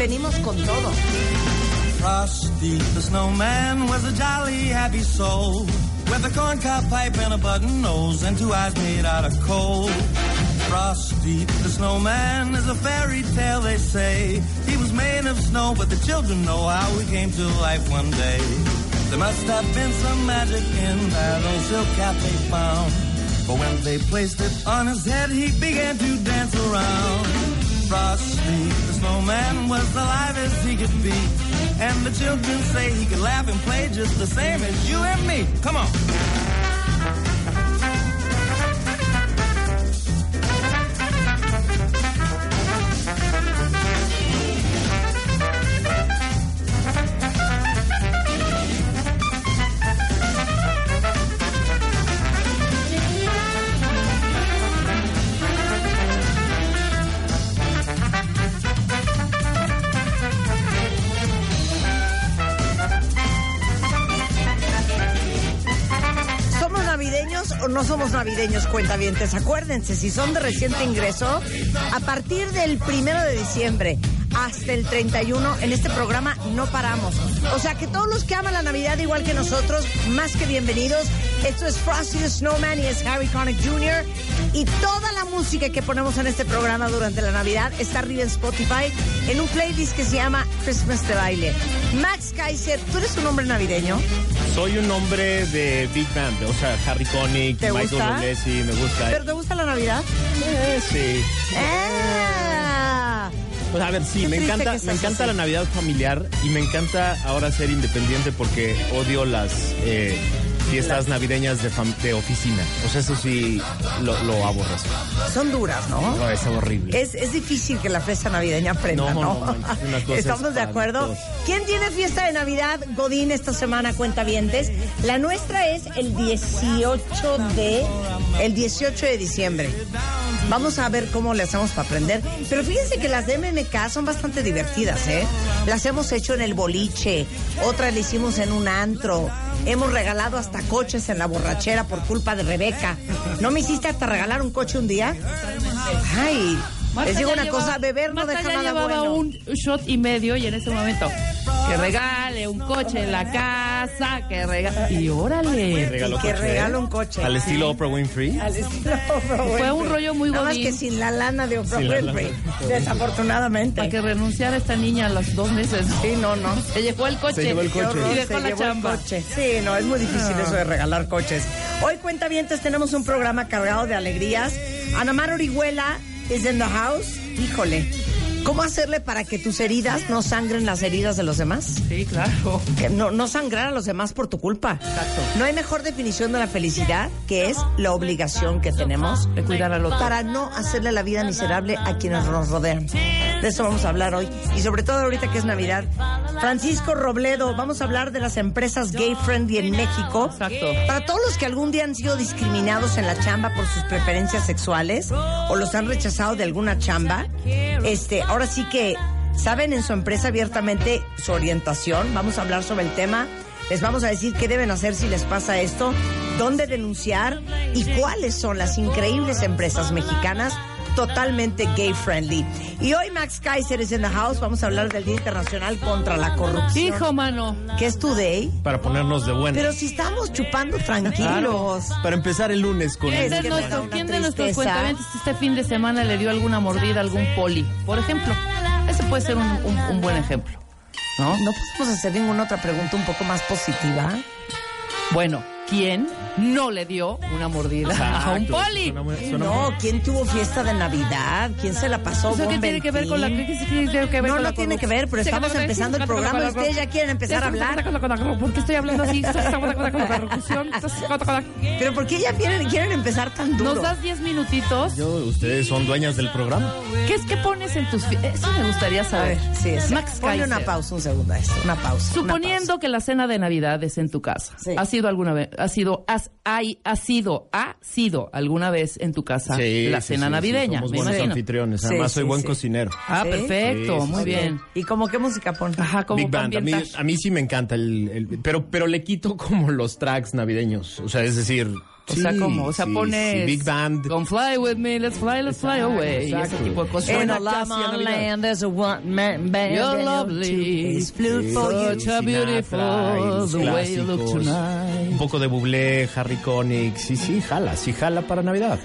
Venimos con todo. Frosty the snowman was a jolly happy soul with a corncob pipe and a button nose and two eyes made out of coal. Frosty the snowman is a fairy tale, they say. He was made of snow, but the children know how he came to life one day. There must have been some magic in that old silk cap they found. For when they placed it on his head, he began to dance around. Frosty the snowman was alive as he could be. And the children say he could laugh and play just the same as you and me. Come on. No somos navideños, cuentavientes? Acuérdense, si son de reciente ingreso, a partir del primero de diciembre hasta el 31 en este programa no paramos. O sea que todos los que aman la Navidad igual que nosotros, más que bienvenidos. Esto es Frosty the Snowman y es Harry Connick Jr. Y toda la música que ponemos en este programa durante la Navidad está arriba en Spotify en un playlist que se llama Christmas de baile. Max Kaiser, ¿tú eres un hombre navideño? Soy un hombre de Big Band, o sea, Harry Connick, ¿Te Michael gusta? Me gusta. ¿Pero te gusta la Navidad? Eh, sí. ¡Ah! Pues a ver, sí, me encanta, me encanta así. la Navidad familiar y me encanta ahora ser independiente porque odio las eh, fiestas navideñas de, fam- de oficina. O sea, eso sí lo, lo aborrezco. Son duras, ¿no? No, es horrible. Es, es difícil que la fiesta navideña aprenda, No, ¿no? no manches, una cosa ¿Estamos de acuerdo? ¿Quién tiene fiesta de Navidad, Godín, esta semana, cuentavientes? La nuestra es el 18 de... El 18 de diciembre. Vamos a ver cómo le hacemos para aprender. Pero fíjense que las de MMK son bastante divertidas, ¿eh? Las hemos hecho en el boliche, otras la hicimos en un antro. Hemos regalado hasta coches en la borrachera por culpa de Rebeca. ¿No me hiciste hasta regalar un coche un día? Ay, les digo una cosa, beber no Marta deja ya nada llevaba bueno. un shot y medio y en ese momento que regale un coche en la casa, que regale y órale. Regaló que coche, regala ¿eh? un coche. Al Sí. estilo Oprah Winfrey. Al estilo Oprah Fue Winfrey. un rollo muy Nada más que sin la lana de Oprah Sin la lana Winfrey, de- desafortunadamente. Para que renunciara esta niña a los dos meses. Sí, no, no. Se llevó el coche. Se llevó el coche. horror, Y dejó se la chamba. coche. Sí, no, es muy difícil eso de regalar coches. Hoy, cuentavientes, tenemos un programa cargado de alegrías. Anamar Orihuela is in the house. Híjole, ¿cómo hacerle para que tus heridas no sangren las heridas de los demás? Sí, claro. Que no, no sangrar a los demás por tu culpa. Exacto. No hay mejor definición de la felicidad que es la obligación que tenemos De cuidar al otro. para no hacerle la vida miserable a quienes nos rodean. De eso vamos a hablar hoy. Y sobre todo ahorita que es Navidad. Francisco Robledo, vamos a hablar de las empresas gay friendly en México. Exacto. Para todos los que algún día han sido discriminados en la chamba por sus preferencias sexuales o los han rechazado de alguna chamba, este, ahora sí que saben en su empresa abiertamente su orientación. Vamos a hablar sobre el tema. Les vamos a decir qué deben hacer si les pasa esto, dónde denunciar y cuáles son las increíbles empresas mexicanas totalmente gay friendly. Y hoy Max Kaiser es en the house. Vamos a hablar del Día Internacional contra la Corrupción. Hijo, mano. que es today. Para ponernos de buena. Pero si estamos chupando tranquilos. Para empezar el lunes con ¿Quién de, una quién de nuestros cuentavientes este fin de semana le dio alguna mordida a algún poli? Por ejemplo. Ese puede ser un, un- un buen ejemplo. ¿No? ¿No podemos hacer ninguna otra pregunta un poco más positiva? Bueno, ¿quién no le dio una mordida a un poli? suena muy- suena No, ¿quién tuvo fiesta de Navidad? ¿Quién se la pasó? O sea, ¿qué tiene que ver con la qué- qué tiene que ver No, con no la tiene que ver, pero estamos empezando el programa y ustedes ya quieren empezar a hablar. ¿Por qué estoy hablando así? Pero ¿por qué ya quieren, quieren empezar tan duro? ¿Nos das 10 minutitos? Yo, ustedes son dueñas del programa. ¿Qué es que pones en tus... fi- Eso me gustaría A saber. ver, sí, sí. Max Ponle Kaiser. una pausa, un segundo a esto, una pausa. una Suponiendo que la cena de Navidad es en tu casa. Sí. ¿Ha sido alguna vez, ha sido, has, hay, ha sido, ha sido alguna vez en tu casa la sí, cena sí, navideña? Somos me buenos anfitriones. Sí, Además, soy sí, buen sí. cocinero. Ah, ¿Sí? perfecto, Sí, sí, muy sí. bien. ¿Y como qué música pone? Ajá, como Big Band. A mí, a mí sí me encanta el, el- pero, pero le quito como los tracks navideños. O sea, es decir. O sea, sí, como, o sea, sí, pones sí, Big Band. Come fly with me, let's fly, let's fly away. Y ese exacto. tipo de cosas. In a Navidad. land, there's a one man band. You're lovely. It's flute for you. Such a beautiful the way you look tonight. Un poco de Bublé, Harry Connick. Sí, sí, jala, sí jala para Navidad.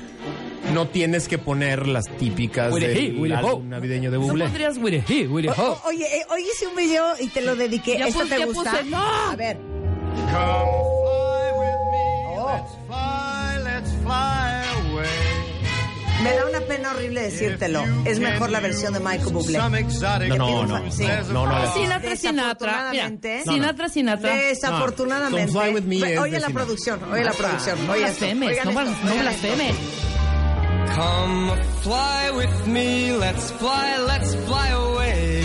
No tienes que poner las típicas a del álbum navideño de ¿No Bublé. pondrías with a he, ho? Oye, eh, hoy hice un video y te lo dediqué. Ya ¿Esto puse- te ya gusta? puse, ¡no! A ver. Me da una pena horrible decírtelo. Es mejor la versión de Michael Bublé. No, no, no. Sí. No, no, Sinatra, Sinatra. Mira. Sinatra, Sinatra. Desafortunadamente. Me es Oye la producción, oye la producción. No blasfemes, no, no blasfemes. Come fly with me, let's fly, let's fly away.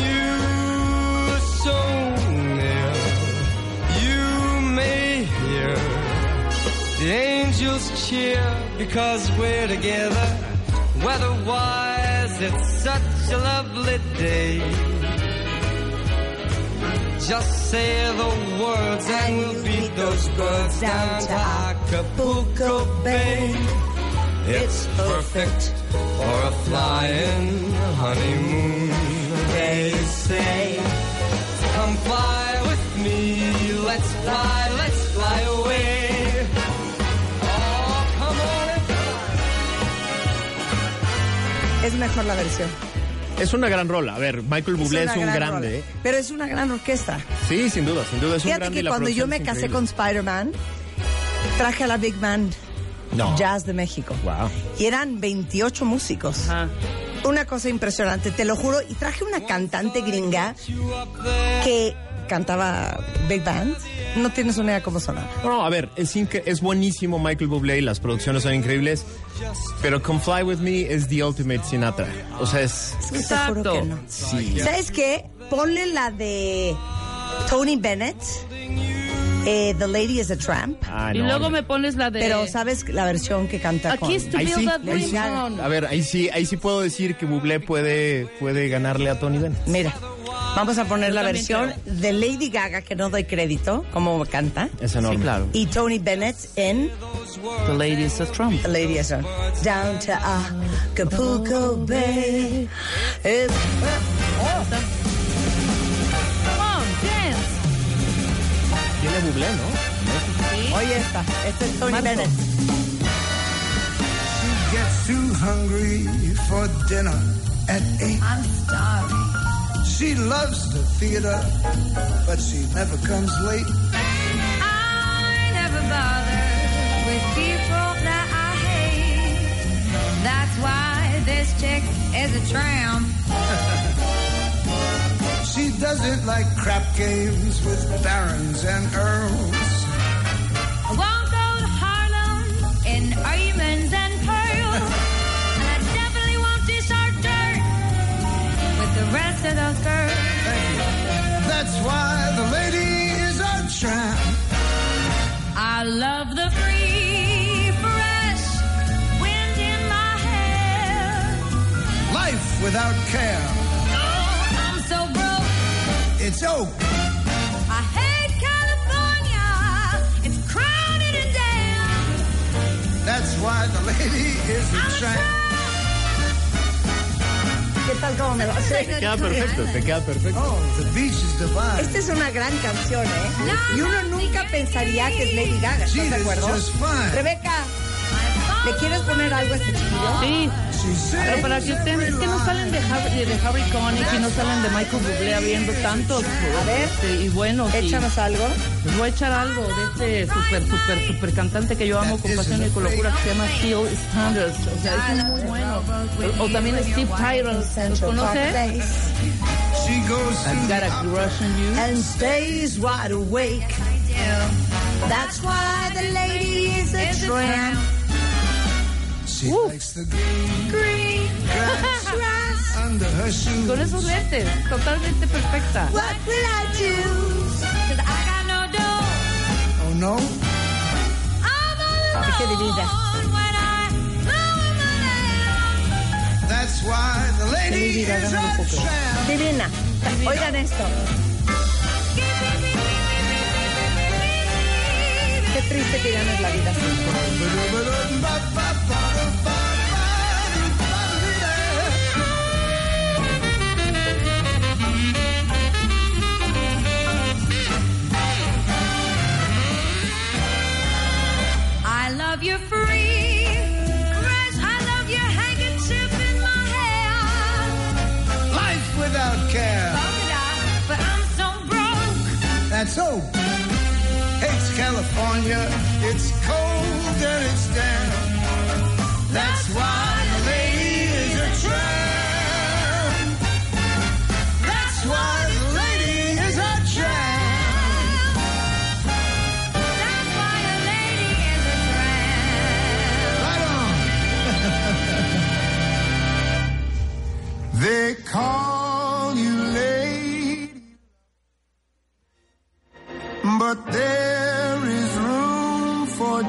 angels cheer because we're together. Weather-wise, it's such a lovely day. Just say the words and we'll beat those birds down to Acapulco Bay. It's perfect for a flying honeymoon, they say. Come fly with me, let's fly, let's fly away. Es mejor la versión. Es una gran rola. A ver, Michael Bublé es, un gran grande. rola. ¿eh? Pero es una gran orquesta. Sí, sin duda, sin duda es un Fíjate grande. y que cuando yo me casé increíble. con Spider-Man, traje a la Big Band No. Jazz de México. Wow. Y eran 28 músicos. Ajá. Una cosa impresionante, te lo juro. Y traje una cantante gringa que cantaba Big Band. No tienes una idea cómo sonaba. No, a ver, es, es buenísimo Michael Bublé y las producciones son increíbles, pero Come Fly With Me es the ultimate Sinatra. O sea, es... Es que te juro Exacto. que no. ¿Sabes qué? Ponle la de Tony Bennett. eh, The Lady is a Tramp. Ah, Y no, luego no. me pones la de... Pero ¿sabes la versión que canta A con... Kiss to Ahí Build sí, That ahí Dream sí. A ver, ahí sí, ahí sí puedo decir que Bublé puede, puede ganarle a Tony Bennett. Mira, vamos a poner Yo la versión de Lady Gaga, que no doy crédito, como canta. Es enorme. Sí, claro. Y Tony Bennett en The Lady is a Trump. The Lady is a Down to Acapulco Bay. Eh, Come on, dance. Tiene Bublé, ¿no? Oye esta, este es Tony Marco. Bennett. gets too hungry for dinner at eight. I'm starving. She loves the theater, but she never comes late. I never bother with people that I hate. That's why this chick is a tramp. She doesn't like crap games with barons and earls. I love the free, fresh wind in my hair. Life without care. Oh, I'm so broke. It's over. I hate California. It's crowded and. That's why the lady is in ¿Qué tal cómo me lo hace? Te queda perfecto, te queda perfecto. Oh, the beach is divine. Esta es una gran canción, ¿eh? Y uno nunca pensaría que es Lady Gaga, ¿estás de acuerdo? just fine. Rebeca, ¿le quieres poner algo a este chiquillo? Sí, pero para que ustedes, es que no salen de Harry, de Harry Connick y no salen de Michael Bublé habiendo tantos. A ver, este, y bueno, sí. Échanos algo. Les voy a echar algo de este súper, súper, súper cantante que yo amo con pasión y con locura que se llama Phil Sanders. O sea, es muy bueno. O, o también Steve Tyron. ¿Los conoce? She goes I've got a crush on you. And stays wide awake. That's why the lady is a tramp. She likes the green Green grass. under her shoes. Con esos lentes, totalmente perfecta. What will I do? Cause I got no dough. Oh no? I'm divina. alone when I blow my lamp. That's why the lady Lady Gaga is no lo a puedo creer. tramp. Divina. Oigan esto. Triste que ya no es la vida.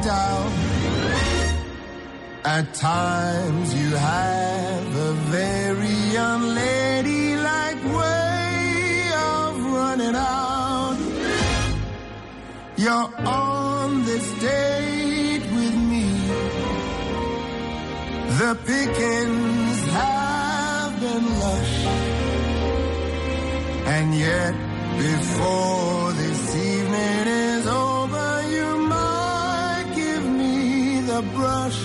Doubt. At times you have a very unladylike way of running out. You're on this date with me. The pickings have been lush. And yet, before the brush.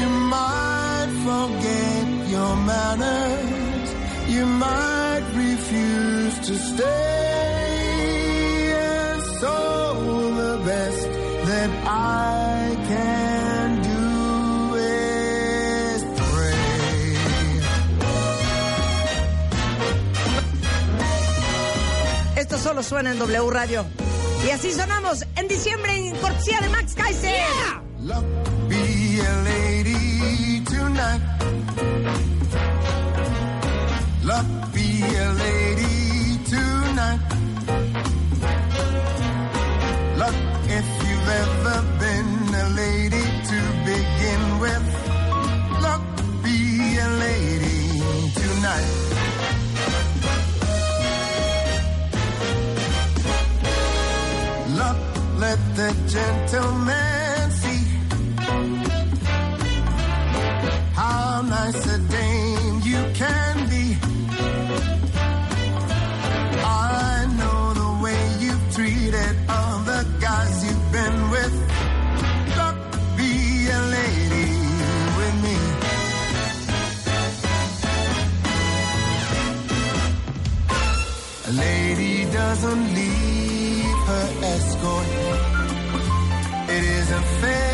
You might forget your manners. You might refuse to stay. And so the best that I can do is pray. Esto solo suena en W Radio. Y así sonamos en diciembre en cortesía de Max Kaiser. Luck be a lady tonight. Luck be a lady the gentleman see how nice a dame you can be. I know the way you've treated other guys you've been with. Luck, be a lady with me. A lady doesn't leave her escort. It isn't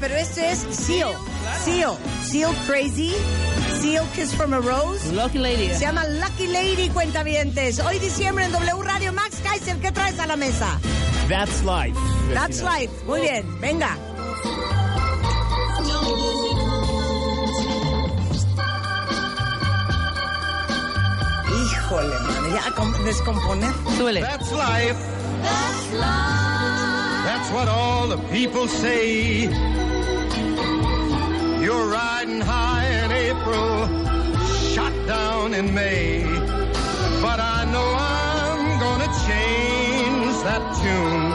pero este es Seal. Seal. Seal Crazy. Seal Kiss from a Rose. Lucky Lady. Se llama Lucky Lady Cuentavientes. Hoy diciembre en W Radio. Max Kaiser, ¿qué traes a la mesa? That's life. That's vecina. life. Muy bien, venga. Híjole, man, ya com- descomponer. Súbele. That's life. That's what all the people say. You're riding high in April, shot down in May. But I know I'm gonna change that tune.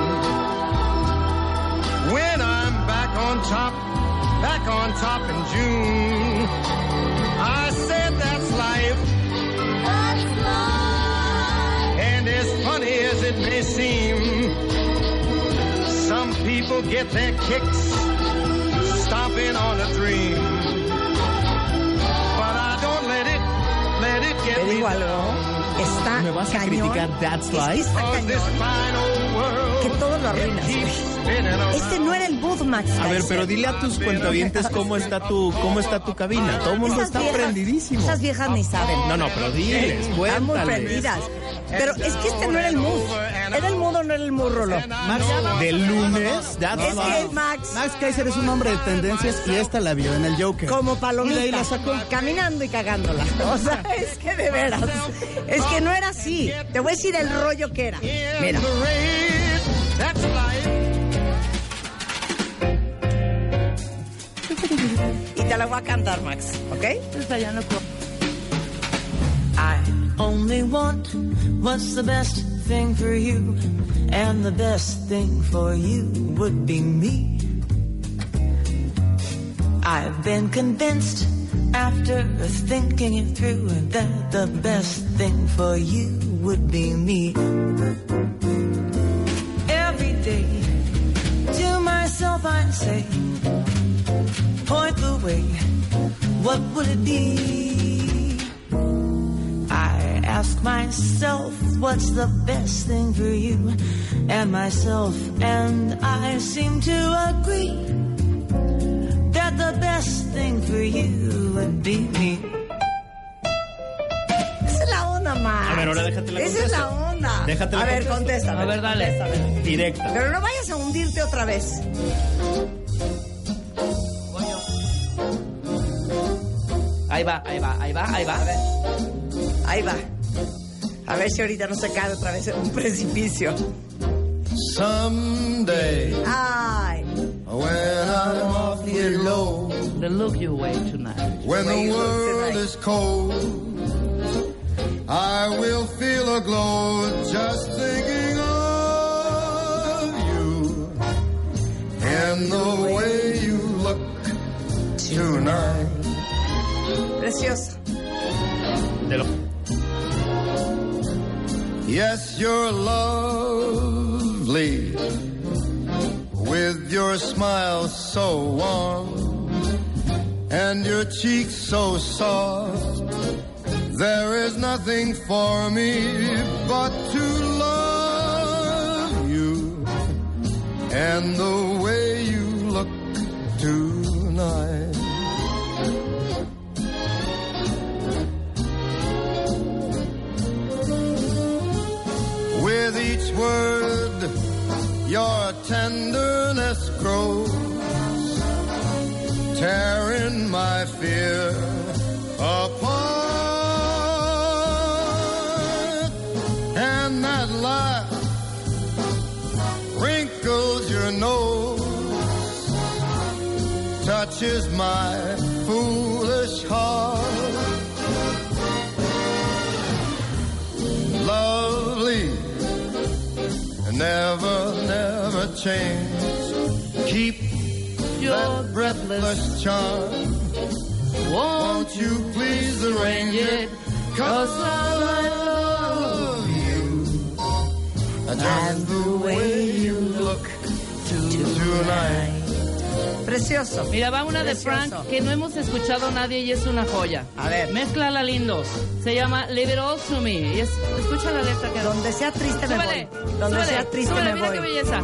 When I'm back on top, back on top in June. I said people get their kicks stomping on a dream. But I don't let it, let it get Te me digo algo. down. Está ¿Me vas a criticar That's Es que Life? está Cause this cañón. Que todo lo arruinas. Este no era el mood, Max. A ver, pero dile a tus cuentavientes cómo está tu, cómo está tu cabina. Todo el mundo Esas está viejas- prendidísimo. Esas viejas ni saben. No, no, pero diles, Están muy cuéntales. prendidas. Pero es que este no era el mood. ¿Era el mood o no era el mood, Rolo? Del lunes, That's Es que. Max, Max Kaiser es un hombre de tendencias y esta la vio en el Joker. como Y de ahí palomita, la sacó. caminando y cagándola. O sea, es que de veras. Es que no era así. Te voy a decir el rollo que era. Mira. Y te la voy a cantar, Max. ¿Ok? Esta ya no I only want what's the best thing for you, and the best thing for you would be me. I've been convinced after thinking it through that the best thing for you would be me. Every day to myself I say, point the way, what would it be? I ask myself, what's the best thing for you and myself, and I seem to agree that the best thing for you would be me. Esa es la onda, Max. A ver, ahora déjate la Esa es la onda. Déjate la a ver, contéstame. A ver, dale. Directa. Pero no vayas a hundirte otra vez. Ahí va, ahí va, ahí va, ahí va. Ahí va. A ver si ahorita no se cae otra vez en un precipicio. Someday, Ay. when I'm awfully low, The look you way tonight. when the world is cold, I will feel a glow just thinking of you and the way you look tonight. Preciosa. Te lo- Yes, you're lovely with your smile so warm and your cheeks so soft. There is nothing for me but to love you and the way you look tonight. Word, your tenderness grows, tearing my fear apart. And that laugh wrinkles your nose, touches my foolish heart. Never, never change. Keep Your breathless charm. Won't you please arrange it? Cause I love you. Just the way you look tonight. Precioso. Mira, va una Precioso. de Frank que no hemos escuchado nadie y es una joya. A ver. Mézclala lindo. Se llama Leave It All to Me. Y es, escucha la letra que Donde sea triste súbale, me voy. Donde sea triste me mira. Qué belleza.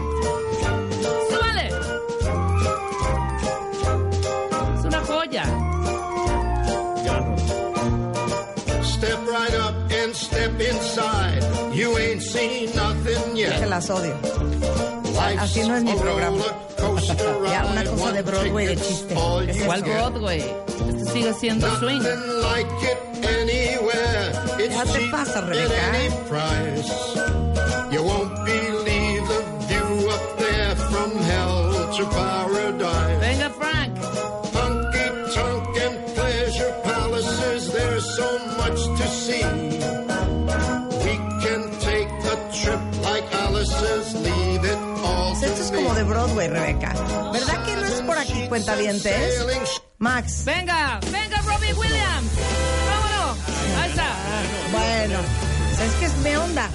Súbale. Es una joya. Step right up and step inside. You ain't seen nothing yet. Que las odio. Así no es mi programa. Ya, una cosa de Broadway de chiste. ¿Cuál. Broadway? Este sigue siendo swing. Nothing like it anywhere. It's Ya te pasa, at Rebeca. any price. You won't believe the view up there from hell to. De Broadway, Rebeca. ¿Verdad que no es por aquí, cuentavientes? Max. Venga, venga, Robbie Williams. Vámonos. Ahí está. Bueno, es que es mi onda.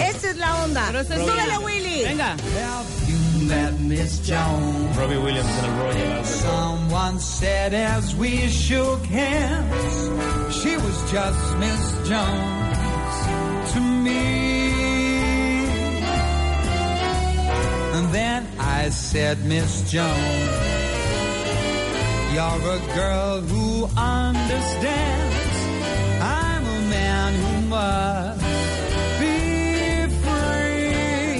Esta es la onda. Pero ese es Súbele. Willy. Venga. Met Miss Jones. Robbie Williams en el Royal. Someone said as we shook hands, she was just Miss Jones to me. And then I said, Miss Jones, you're a girl who understands. I'm a man who must be free.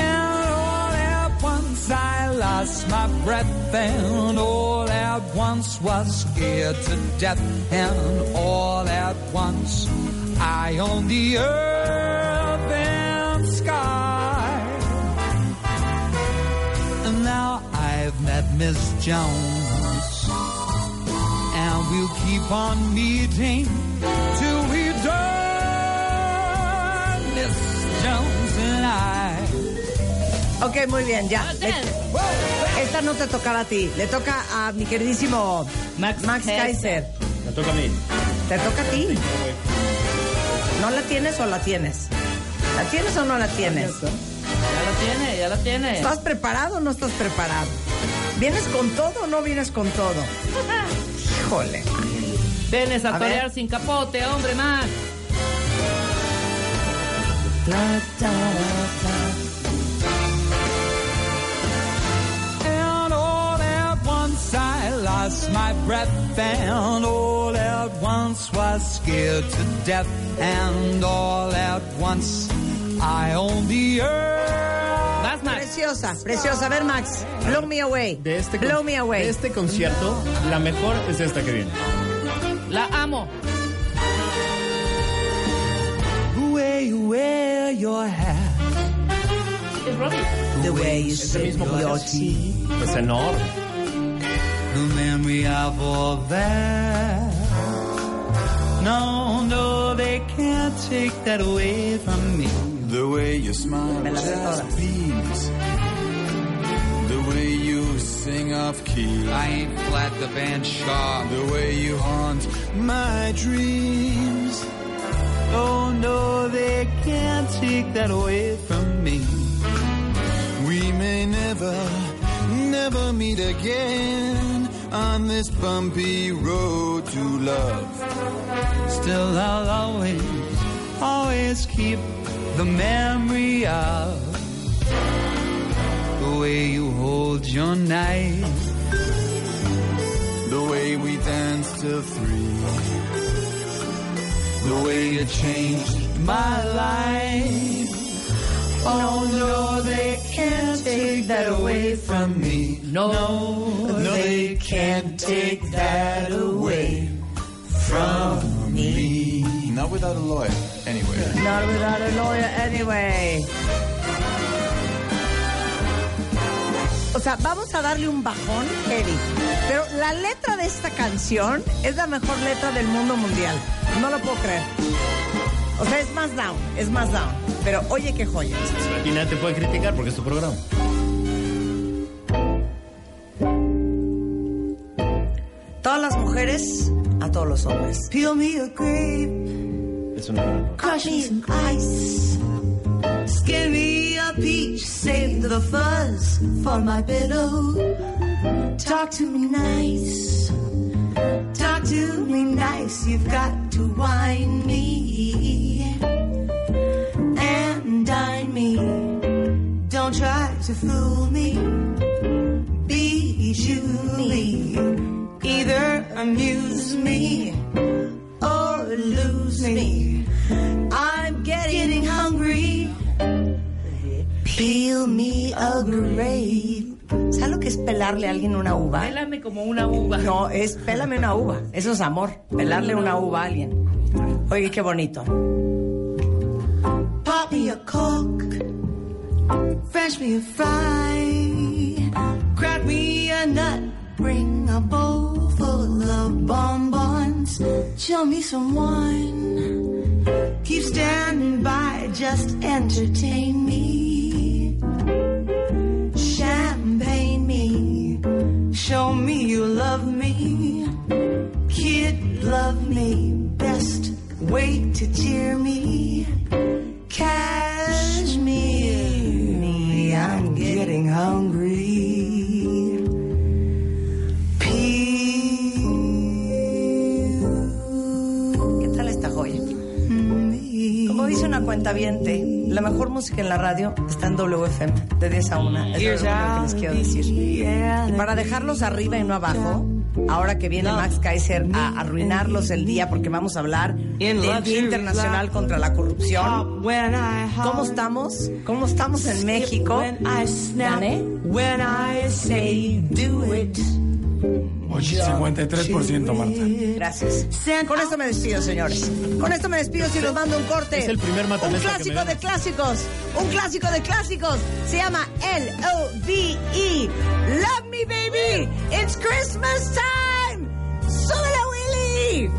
And all at once I lost my breath, and all at once was scared to death, and all at once I owned the earth met Miss Jones, and we'll keep on meeting till we die, Miss Jones and I. Ok, muy bien, ya. Le- esta no te tocará a ti, le toca a mi queridísimo Max, Kaiser. Me toca a mí. Te toca a ti. ¿No la tienes o la tienes? ¿La tienes o no la tienes? Ya la tiene, ya la tiene. ¿Estás preparado o no estás preparado? ¿Vienes con todo o no vienes con todo? Híjole. Vienes a, A ver. torear sin capote, hombre, más. And all at once I lost my breath, and all at once was scared to death, and all at once I owned the earth. Max. Preciosa, preciosa. A ver, Max, blow me away. De este, con- blow me away. de este concierto, la mejor es esta que viene. La amo. The way you wear your hat, Es Robbie. The way you Ese sip mismo your tea. Es enorme. the memory of all that. No, no, they can't take that away from me. The way you smile Me las sé just beams. The way you sing off key. I ain't flat the band sharp. The way you haunt my dreams. Oh no, they can't take that away from me. We may never, never meet again on this bumpy road to love. Still, I'll always, always keep the memory of the way you hold your knife. The way we danced till three. The way you changed my life. Oh no, they can't take that away from me. No. No, they can't take that away from me. Not without a lawyer, anyway. Not without a lawyer anyway. O sea, vamos a darle un bajón, Eddie. Pero la letra de esta canción es la mejor letra del mundo mundial. No lo puedo creer. O sea, es más down, es más down. Pero oye qué joya. Y nadie te puede criticar porque es tu programa. Todas las mujeres, a todos los hombres. Peel me a grape, Crush me some ice. Me a peach, save the fuzz for my pillow. Talk to me nice, talk to me nice. You've got to wine me and dine me. Don't try to fool me, bijou me. Either amuse me or lose me. Peel me a grape. ¿Sabes lo que es pelarle a alguien una uva? Pélame como una uva. No, es pélame una uva. Eso es amor. Pelarle una uva a alguien. Oye, qué bonito. Pop me a Coke, French me a fry, crack me a nut, bring a bowl full of bonbons, show me some wine, keep standing by, just entertain me, love me, best way to cheer me. Cashmere, me, I'm getting hungry. ¿Qué tal esta joya? Como dice una cuenta la mejor música en la radio está en WFM, de 10 a 1. Es lo que les quiero decir. Y para dejarlos arriba y no abajo, ahora que viene Max Kaiser a arruinarlos el día porque vamos a hablar del Día Internacional contra la Corrupción. ¿Cómo estamos? ¿Cómo estamos en México? ¿Gané? When I say do it. 53%, Marta. Gracias. Con esto me despido, señores. Con esto me despido si los mando un corte. Es el primer Un matamesta que me clásico de clásicos. Un clásico de clásicos. Se llama L-O-V-E. Love me, baby. It's Christmas time. ¡Súbela, Willy!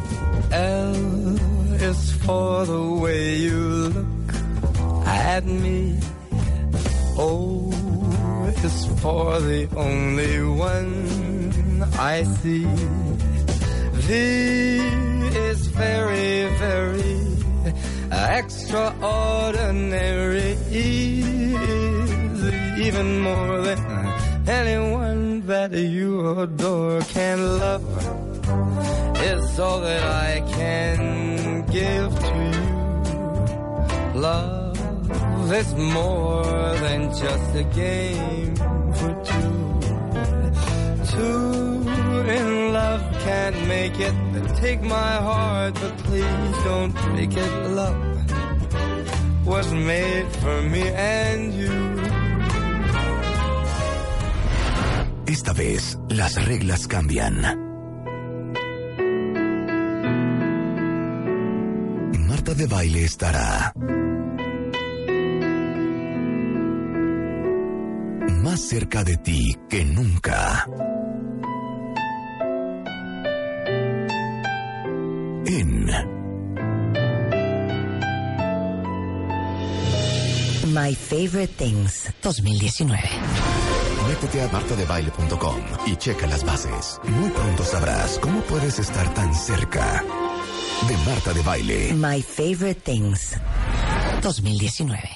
L is for the way you look at me. O is for the only one I see. V is very, very extraordinary. Even more than anyone that you adore can love. It's all that I can give to you. Love is more than just a game for two. Two can't make it. Take my heart, but please don't break it. Love was made for me and you. Esta vez, las reglas cambian. Marta de Baile estará más cerca de ti que nunca. My Favorite Things 2019. Métete a martadebaile.com y checa las bases. Muy pronto sabrás cómo puedes estar tan cerca de Marta de Baile. My Favorite Things 2019.